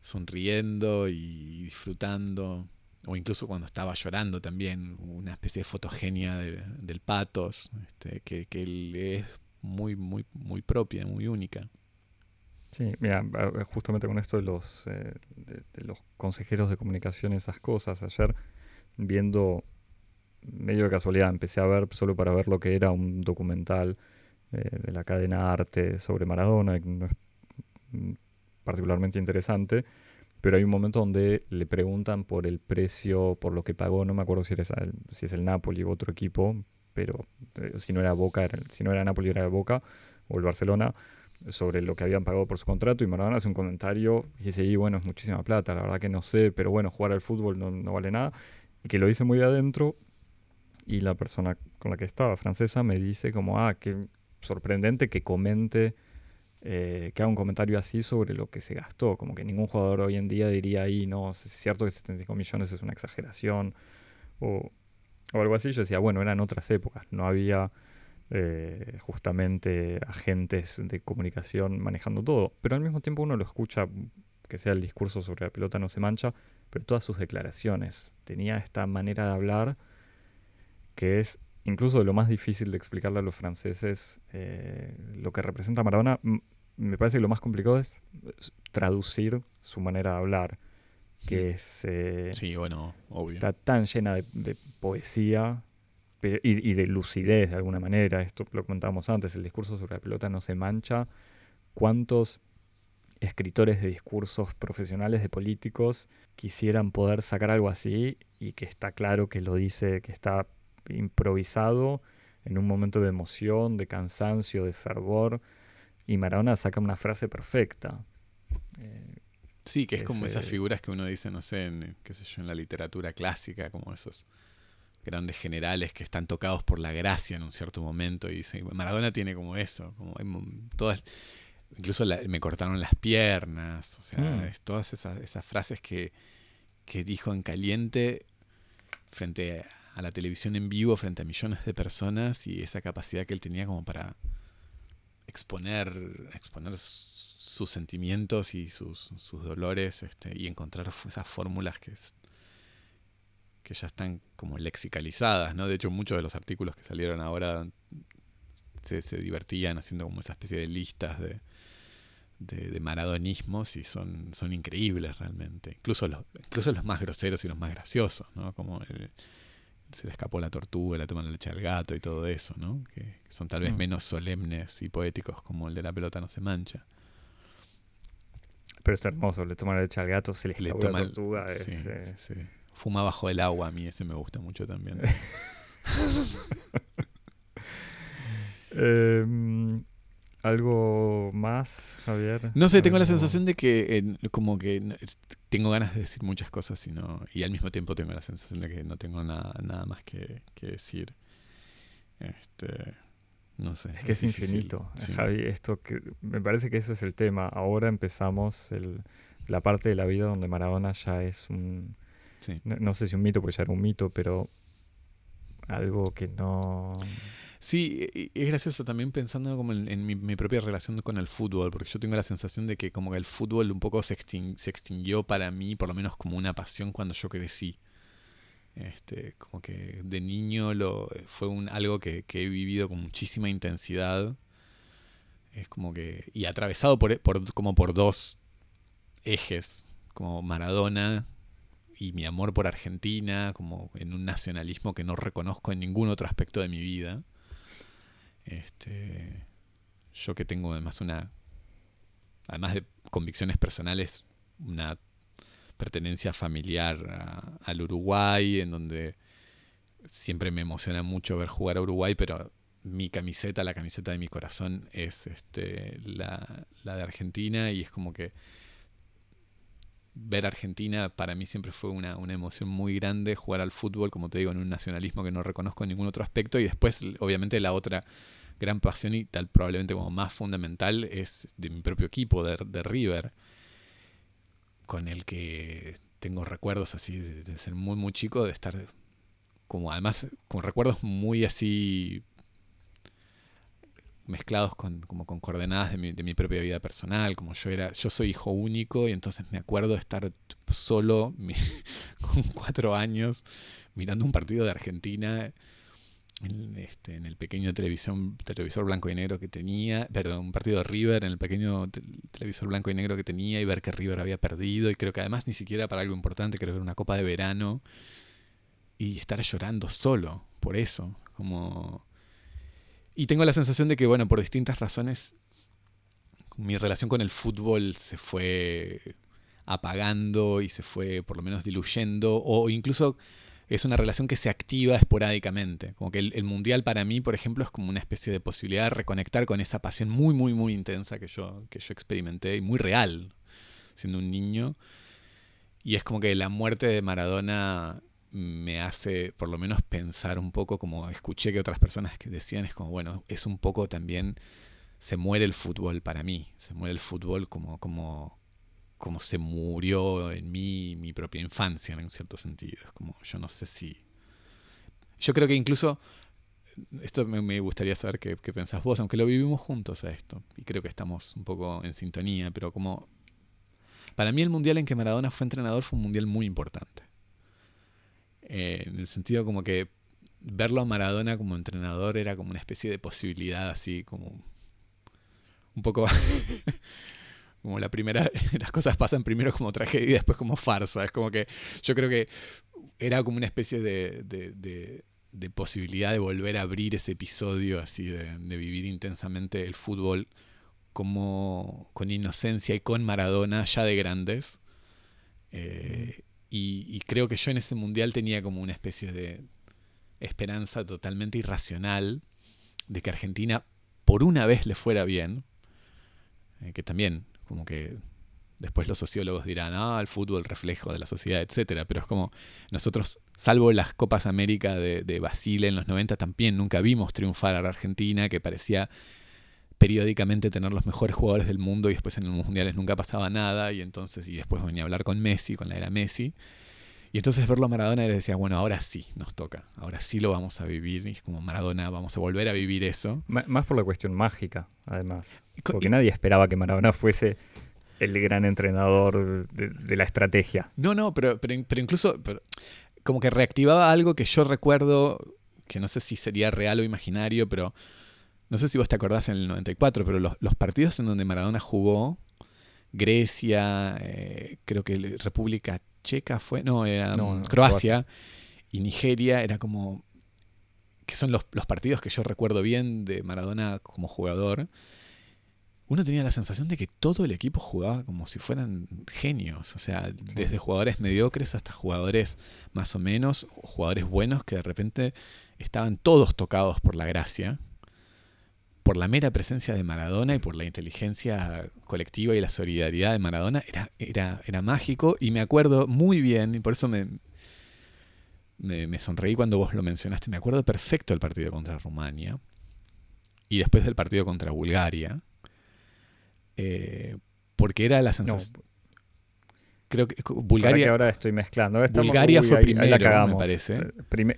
sonriendo y disfrutando o incluso cuando estaba llorando también, una especie de fotogenia del patos, este, que, que es muy, muy, muy propia, muy única. Sí, mira, justamente con esto de los, eh, de, los consejeros de comunicación, esas cosas, ayer viendo, medio de casualidad, empecé a ver solo para ver lo que era un documental eh, de la cadena Arte sobre Maradona, que no es particularmente interesante, pero hay un momento donde le preguntan por el precio, por lo que pagó, no me acuerdo si, el, si es el Napoli u otro equipo, pero eh, si no era Boca, si no era Napoli era Boca o el Barcelona, sobre lo que habían pagado por su contrato y Maradona hace un comentario y dice, y bueno, es muchísima plata, la verdad que no sé, pero bueno, jugar al fútbol no, no vale nada, y que lo dice muy de adentro y la persona con la que estaba, francesa, me dice como, ah, qué sorprendente que comente eh, que haga un comentario así sobre lo que se gastó. Como que ningún jugador hoy en día diría ahí, no, es cierto que 75 millones es una exageración o, algo así. Yo decía, bueno, eran otras épocas, no había eh, justamente agentes de comunicación manejando todo. Pero al mismo tiempo uno lo escucha, que sea el discurso sobre la pelota no se mancha, pero todas sus declaraciones. Tenía esta manera de hablar que es incluso lo más difícil de explicarle a los franceses eh, lo que representa Maradona, me parece que lo más complicado es traducir su manera de hablar, que es... Eh, sí, bueno, obvio. Está tan llena de, poesía y, de lucidez de alguna manera. Esto lo comentábamos antes, el discurso sobre la pelota no se mancha. ¿Cuántos escritores de discursos profesionales, de políticos, quisieran poder sacar algo así y que está claro que lo dice, que está improvisado en un momento de emoción, de cansancio, de fervor, y Maradona saca una frase perfecta. Eh, sí, que es como esas figuras que uno dice, no sé, en, qué sé yo, en la literatura clásica, como esos grandes generales que están tocados por la gracia en un cierto momento y dice Maradona tiene como eso, como todas incluso me cortaron las piernas, o sea, hmm. todas esas, esas frases que, que dijo en caliente frente a a la televisión en vivo frente a millones de personas y esa capacidad que él tenía como para exponer, exponer sus sentimientos y sus, dolores este, y encontrar esas fórmulas que, que ya están como lexicalizadas, ¿no? De hecho, muchos de los artículos que salieron ahora se, divertían haciendo como esa especie de listas de, de, maradonismos y son, son increíbles realmente. Incluso los, incluso los más groseros y los más graciosos, ¿no? Como el, se le escapó la tortuga, la toma la leche al gato y todo eso, ¿no? Que, son tal vez mm. menos solemnes y poéticos como el de la pelota no se mancha. Pero es hermoso, le toma la leche al gato, se le escapó la tortuga. Eh, Fuma bajo el agua, a mí ese me gusta mucho también. (laughs) eh, ¿Algo más, Javier? No sé, tengo la sensación de que como que tengo ganas de decir muchas cosas y, no, y al mismo tiempo tengo la sensación de que no tengo nada, nada más que, decir. Este, no sé. Es que es, infinito, Javi. Esto que, me parece que ese es el tema. Ahora empezamos el, la parte de la vida donde Maradona ya es un... No, no sé si un mito, porque ya era un mito, pero algo que no... Sí, es gracioso también pensando como en, mi, propia relación con el fútbol, porque yo tengo la sensación de que como que el fútbol un poco se, se extinguió para mí, por lo menos como una pasión cuando yo crecí. Este, como que de niño lo, fue un, algo que, he vivido con muchísima intensidad. Es como que. Y atravesado por, por, como por dos ejes. Como Maradona y mi amor por Argentina, como en un nacionalismo que no reconozco en ningún otro aspecto de mi vida. Este, yo que tengo además una, además de convicciones personales, una pertenencia familiar al Uruguay, en donde siempre me emociona mucho ver jugar a Uruguay, pero mi camiseta, la camiseta de mi corazón es este, la, la de Argentina y es como que ver Argentina para mí siempre fue una, una, emoción muy grande, jugar al fútbol, como te digo, en un nacionalismo que no reconozco en ningún otro aspecto, y después, obviamente, la otra, gran pasión y tal probablemente como más fundamental es de mi propio equipo, de, de River, con el que tengo recuerdos así de, ser muy muy chico, de estar como además con recuerdos muy así mezclados con, como con coordenadas de mi, de mi, propia vida personal, como yo era, yo soy hijo único y entonces me acuerdo de estar solo (laughs) con cuatro años mirando un partido de Argentina en, este, en el pequeño televisión, televisor blanco y negro que tenía, perdón, un partido de River en el pequeño televisor blanco y negro que tenía y ver que River había perdido y creo que además ni siquiera para algo importante, creo que era una copa de verano y estar llorando solo por eso, como... Y tengo la sensación de que, bueno, por distintas razones, mi relación con el fútbol se fue apagando y se fue por lo menos diluyendo o incluso es una relación que se activa esporádicamente. Como que el, mundial para mí, por ejemplo, es como una especie de posibilidad de reconectar con esa pasión muy, muy, muy intensa que yo, que yo experimenté y muy real siendo un niño. Y es como que la muerte de Maradona me hace por lo menos pensar un poco, como escuché que otras personas que decían, es como, bueno, es un poco también, se muere el fútbol para mí, se muere el fútbol como, como, como se murió en mí mi propia infancia, en un cierto sentido. Es como, yo no sé si... Yo creo que incluso, esto me, gustaría saber qué, qué, pensás vos, aunque lo vivimos juntos a esto, y creo que estamos un poco en sintonía, pero como... Para mí el mundial en que Maradona fue entrenador fue un mundial muy importante. Eh, en el sentido como que verlo a Maradona como entrenador era como una especie de posibilidad así como un poco (laughs) Como la primera, (laughs) las cosas pasan primero como tragedia y después como farsa. Es como que yo creo que era como una especie de, de, posibilidad de volver a abrir ese episodio así, de, vivir intensamente el fútbol como con inocencia y con Maradona ya de grandes. Eh, y, creo que yo en ese mundial tenía como una especie de esperanza totalmente irracional de que Argentina por una vez le fuera bien, eh, que también como que después los sociólogos dirán, ah, el fútbol reflejo de la sociedad, etcétera, pero es como nosotros, salvo las Copas América de, de Basile en los 90, también nunca vimos triunfar a la Argentina, que parecía periódicamente tener los mejores jugadores del mundo y después en los mundiales nunca pasaba nada y entonces y después venía a hablar con Messi, con la era Messi. Y entonces verlo a Maradona y decía, bueno, ahora sí nos toca, ahora sí lo vamos a vivir. Y es como Maradona, vamos a volver a vivir eso. más por la cuestión mágica, además. Porque nadie esperaba que Maradona fuese el gran entrenador de, la estrategia. No, no, pero, pero, incluso como que reactivaba algo que yo recuerdo, que no sé si sería real o imaginario, pero no sé si vos te acordás en el 94, pero los, los partidos en donde Maradona jugó, Grecia, eh, creo que República Checa fue, no, era Croacia, y Nigeria, era como, que son los, los, partidos que yo recuerdo bien de Maradona como jugador, uno tenía la sensación de que todo el equipo jugaba como si fueran genios, o sea, desde jugadores mediocres hasta jugadores más o menos, jugadores buenos que de repente estaban todos tocados por la gracia, por la mera presencia de Maradona y por la inteligencia colectiva y la solidaridad de Maradona, era, era, era mágico. Y me acuerdo muy bien, y por eso me, me, sonreí cuando vos lo mencionaste, me acuerdo perfecto del partido contra Rumania y después del partido contra Bulgaria, eh, porque era la sensación creo que Bulgaria. ahora estoy mezclando. Bulgaria fue primero, me parece.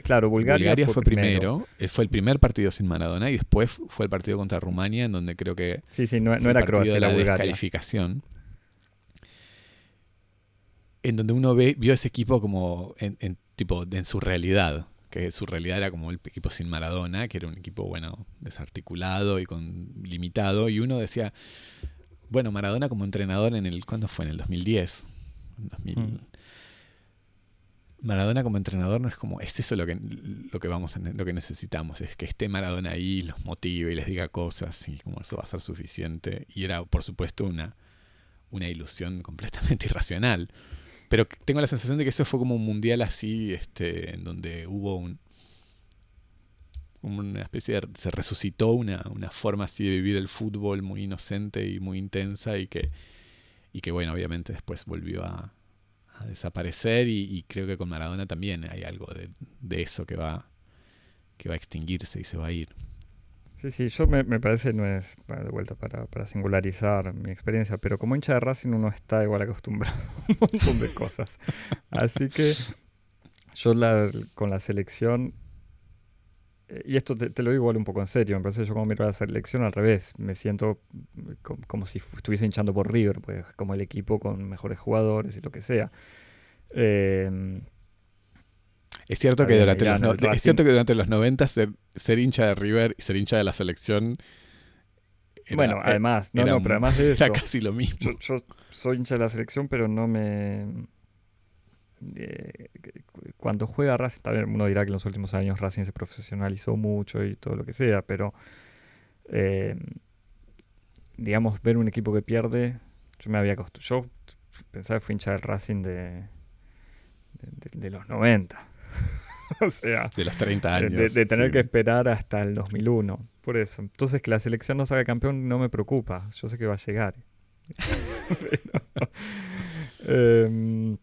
claro, Bulgaria, fue, primero. Eh, fue el primer partido sin Maradona y después fue el partido contra Rumania, en donde creo que. Sí, sí, no, era Croacia, la descalificación. En donde uno ve, vio ese equipo como en, tipo, en su realidad. Que su realidad era como el equipo sin Maradona, que era un equipo, bueno, desarticulado y con limitado. Y uno decía, bueno, Maradona como entrenador en el. ¿Cuándo fue? En el 2010 Mm. Maradona como entrenador no es como, es eso lo que, lo que vamos lo que necesitamos, es que esté Maradona ahí, los motive y les diga cosas y como eso va a ser suficiente. Y era, por supuesto, una, una ilusión (laughs) completamente irracional. Pero tengo la sensación de que eso fue como un mundial así, este, en donde hubo un, una especie de, se resucitó una, una forma así de vivir el fútbol muy inocente y muy intensa y que y que bueno, obviamente después volvió a, desaparecer y, creo que con Maradona también hay algo de, eso que va, que va a extinguirse y se va a ir. Sí, sí, yo me, me parece, no es de vuelta para, singularizar mi experiencia, pero como hincha de Racing uno está igual acostumbrado (laughs) a un montón de cosas. Así que yo con la selección, y esto te, lo digo igual un poco en serio, me parece que yo como miro la selección al revés, me siento como, si estuviese hinchando por River, pues como el equipo con mejores jugadores y lo que sea. Eh, es cierto, que durante, los es cierto que durante los 90 ser, ser, hincha de River y ser hincha de la selección. bueno, además, no, no, pero además de (laughs) eso. Era casi lo mismo. Yo, soy hincha de la selección, pero no me. Eh, cuando juega Racing, también uno dirá que en los últimos años Racing se profesionalizó mucho y todo lo que sea, pero. Eh, digamos, ver un equipo que pierde. Yo me había acostumbrado. Yo pensaba que fui hincha del Racing de, de los 90. (laughs) o sea, de los 30 años. De, tener que esperar hasta el 2001. Por eso. Entonces, que la selección no salga campeón no me preocupa. Yo sé que va a llegar. (laughs) (laughs) Em,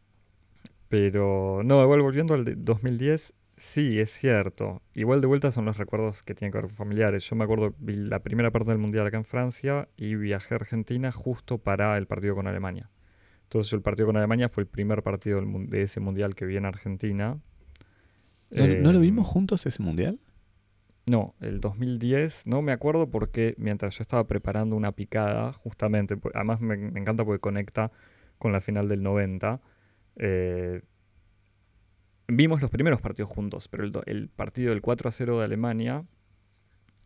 pero, no, igual volviendo al 2010, sí, es cierto. Igual de vuelta son los recuerdos que tienen que ver con familiares. Yo me acuerdo, vi la primera parte del Mundial acá en Francia y viajé a Argentina justo para el partido con Alemania. Entonces el partido con Alemania fue el primer partido de ese Mundial que vi en Argentina ¿No, lo vimos em, juntos ese mundial? No, el 2010, no me acuerdo porque mientras yo estaba preparando una picada, justamente, además me, encanta porque conecta con la final del 90, eh, vimos los primeros partidos juntos, pero el, partido del 4 a 0 de Alemania,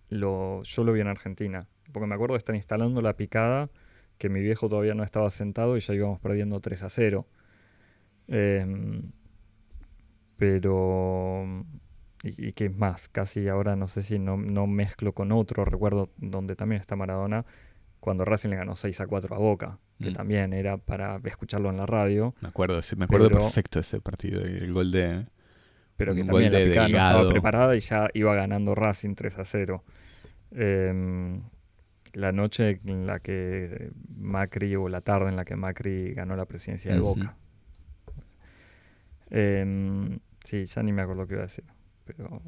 lo, yo lo vi en Argentina, porque me acuerdo de estar instalando la picada, que mi viejo todavía no estaba sentado y ya íbamos perdiendo 3 a 0. Eh, pero... Y, qué más, casi ahora no sé si no, no, mezclo con otro recuerdo donde también está Maradona, cuando Racing le ganó 6 a 4 a Boca, que mm. también era para escucharlo en la radio. Me acuerdo, me acuerdo perfecto ese partido, el gol de... Pero que también la picada no estaba preparada y ya iba ganando Racing 3 a 0. Em, la noche en la que Macri, o la tarde en la que Macri ganó la presidencia de Boca. Eh, Sí, ya ni me acuerdo lo que iba a decir. Pero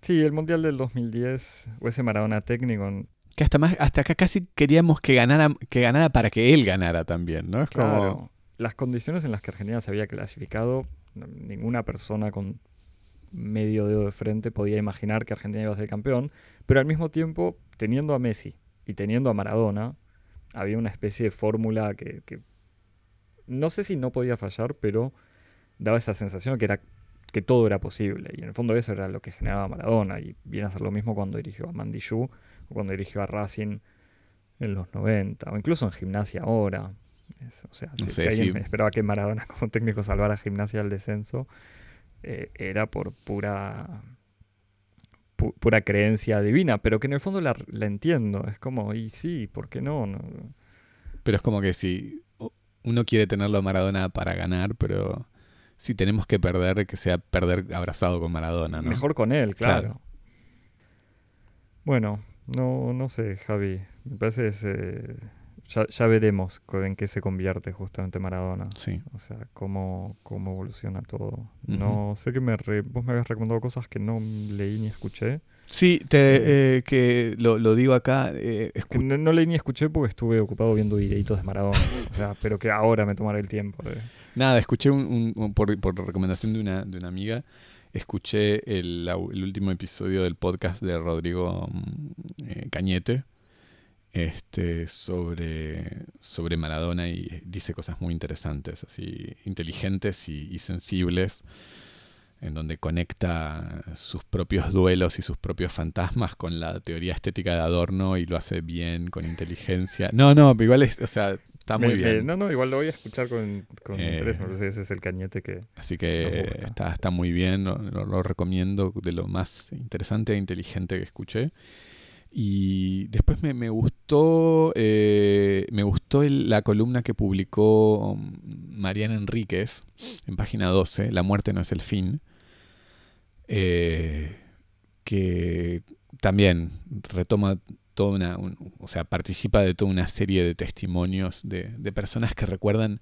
sí, el Mundial del 2010, o ese Maradona técnico. Que hasta, más, hasta acá casi queríamos que ganara, que ganara para que él ganara también, ¿no? claro. Las condiciones en las que Argentina se había clasificado, ninguna persona con medio dedo de frente podía imaginar que Argentina iba a ser campeón, pero al mismo tiempo, teniendo a Messi y teniendo a Maradona, había una especie de fórmula que, que no sé si no podía fallar, pero daba esa sensación que era que todo era posible. Y en el fondo eso era lo que generaba Maradona. Y viene a ser lo mismo cuando dirigió a o cuando dirigió a Racing en los 90, o incluso en Gimnasia ahora. o sea, si, alguien esperaba que Maradona (laughs) como técnico salvara a Gimnasia al descenso, eh, era por pura pura creencia divina, pero que en el fondo la, la, entiendo. Es como, y sí, ¿por qué no? no? Pero es como que si uno quiere tenerlo a Maradona para ganar, pero si tenemos que perder, que sea perder abrazado con Maradona, ¿no? Mejor con él, claro. Bueno, no, no sé, Javi. Me parece que ya, veremos en qué se convierte justamente Maradona. Sí. O sea, cómo, cómo evoluciona todo. No sé que me vos me habías recomendado cosas que no leí ni escuché. Sí, te, eh, que lo, digo acá. Eh, no, leí ni escuché porque estuve ocupado viendo videitos de Maradona. o sea, (laughs) pero que ahora me tomaré el tiempo. Nada, escuché un, por, por, recomendación de una, de una amiga, escuché el, último episodio del podcast de Rodrigo mm, eh, Cañete este, sobre, sobre Maradona y dice cosas muy interesantes, así inteligentes y sensibles en donde conecta sus propios duelos y sus propios fantasmas con la teoría estética de Adorno y lo hace bien, con inteligencia. No, no, igual es, o sea, está muy bien. no, no, igual lo voy a escuchar con, con eh, interés, ese es el cañete que... Así que está, está muy bien, lo, recomiendo, de lo más interesante e inteligente que escuché. Y después me, me gustó, eh, me gustó la columna que publicó Mariana Enríquez en página 12, La muerte no es el fin, eh, que también retoma toda una, o sea, participa de toda una serie de testimonios de, personas que recuerdan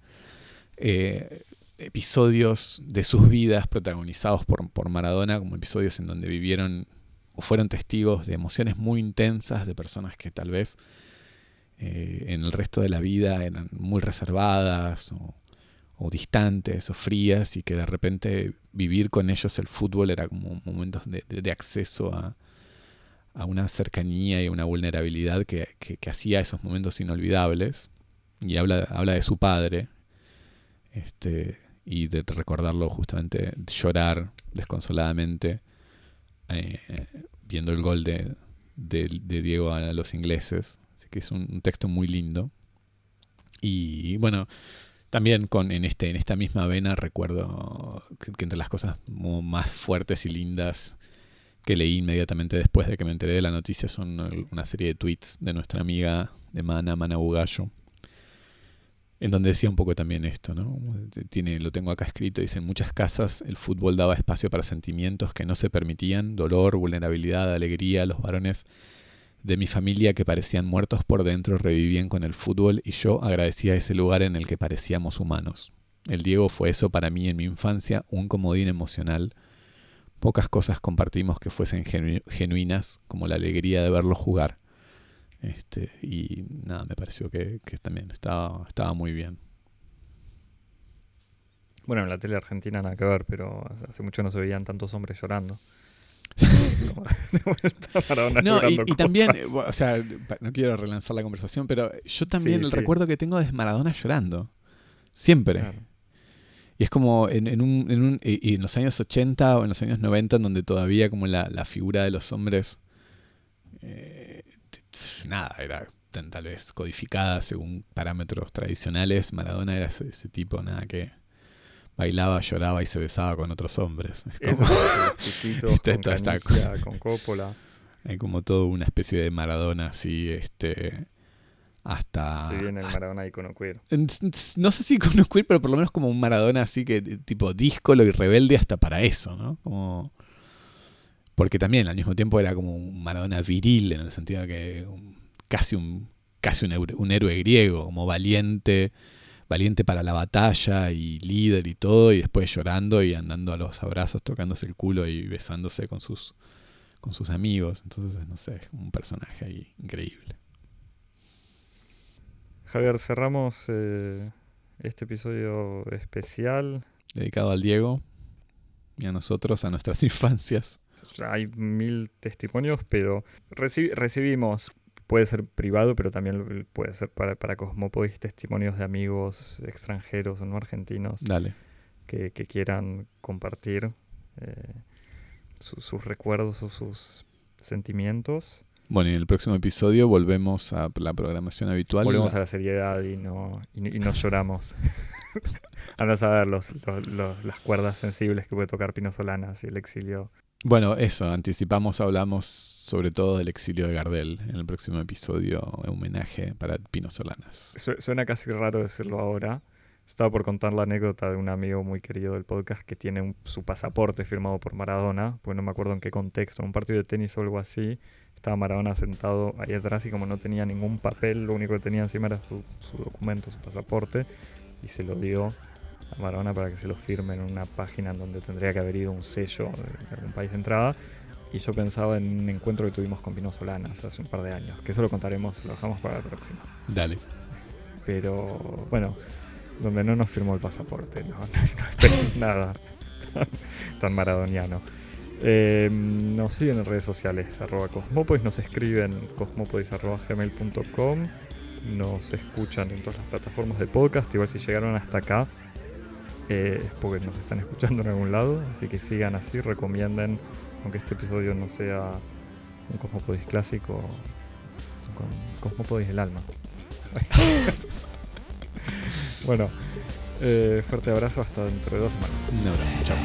eh, episodios de sus vidas protagonizados por, por, Maradona, como episodios en donde vivieron fueron testigos de emociones muy intensas de personas que tal vez eh, en el resto de la vida eran muy reservadas o, distantes o frías y que de repente vivir con ellos el fútbol era como momentos de, acceso a, una cercanía y una vulnerabilidad que, hacía esos momentos inolvidables. Y habla, habla de su padre este, y de recordarlo justamente, llorar desconsoladamente eh, viendo el gol de, de Diego a los ingleses que es un, texto muy lindo. Y bueno, también con, en, este, en esta misma vena recuerdo que, entre las cosas más fuertes y lindas que leí inmediatamente después de que me enteré de la noticia son una serie de tweets de nuestra amiga de Mana, Mana Bugallo, en donde decía un poco también esto, ¿no? Tiene, lo tengo acá escrito, dice, en muchas casas el fútbol daba espacio para sentimientos que no se permitían, dolor, vulnerabilidad, alegría, los varones de mi familia que parecían muertos por dentro revivían con el fútbol y yo agradecía ese lugar en el que parecíamos humanos. El Diego fue eso para mí en mi infancia, un comodín emocional. Pocas cosas compartimos que fuesen genuinas, como la alegría de verlo jugar. Este, y nada, me pareció que, también estaba, estaba muy bien. Bueno, en la tele argentina nada que ver, pero hace mucho no se veían tantos hombres llorando. (laughs) no, y, también, o sea, no quiero relanzar la conversación, pero yo también el recuerdo que tengo es Maradona llorando. Siempre. Y es como en, un, en, un, y en los años 80 o en los años 90, en donde todavía como la, la figura de los hombres, eh, nada, era tal vez codificada según parámetros tradicionales. Maradona era ese tipo, nada que bailaba, lloraba y se besaba con otros hombres. Es como, (laughs) con, con Coppola. (laughs) Hay como todo una especie de Maradona así, este hasta... Si viene el Maradona icono queer. No sé si icono queer, pero por lo menos como un Maradona así que tipo díscolo y rebelde hasta para eso, ¿no? Como... Porque también al mismo tiempo era como un Maradona viril en el sentido de que casi un casi un, un héroe griego, como valiente, valiente para la batalla y líder y todo, y después llorando y andando a los abrazos, tocándose el culo y besándose con sus, con sus amigos. Entonces, no sé, es un personaje ahí increíble. Javier, cerramos eh, este episodio especial. Dedicado al Diego y a nosotros, a nuestras (laughs) infancias. Hay mil testimonios, pero recibimos puede ser privado, pero también puede ser para, para Cosmopodis testimonios de amigos extranjeros o no argentinos Dale. Que, quieran compartir eh, sus recuerdos o sus sentimientos. Bueno, y en el próximo episodio volvemos a la programación habitual. Volvemos a la seriedad y no, y, no lloramos. Andas (laughs) a ver los, las cuerdas sensibles que puede tocar Pino Solanas y el exilio bueno, eso, anticipamos, hablamos sobre todo del exilio de Gardel en el próximo episodio, homenaje para Pino Solanas. suena casi raro decirlo ahora. Estaba por contar la anécdota de un amigo muy querido del podcast que tiene su pasaporte firmado por Maradona, pues no me acuerdo en qué contexto, en un partido de tenis o algo así. Estaba Maradona sentado ahí atrás y como no tenía ningún papel, lo único que tenía encima era su, su documento, su pasaporte, y se lo dio a Maradona para que se lo firme en una página en donde tendría que haber ido un sello de, algún país de entrada. Y yo pensaba en un encuentro que tuvimos con Pino Solanas hace un par de años, que eso lo contaremos, lo dejamos para la próxima. Dale. Pero bueno, donde no nos firmó el pasaporte, no, (laughs) no, nada (laughs) tan, maradoniano. Eh, nos siguen en redes sociales, arroba cosmopodis, nos escriben cosmopodis.gmail.com, nos escuchan en todas las plataformas de podcast, igual si llegaron hasta acá, es porque nos están escuchando en algún lado, así que sigan así, recomienden, aunque este episodio no sea un Cosmopodis clásico, con Cosmopodis del alma. (laughs) Bueno, eh, fuerte abrazo hasta dentro de dos semanas. Un abrazo, chao.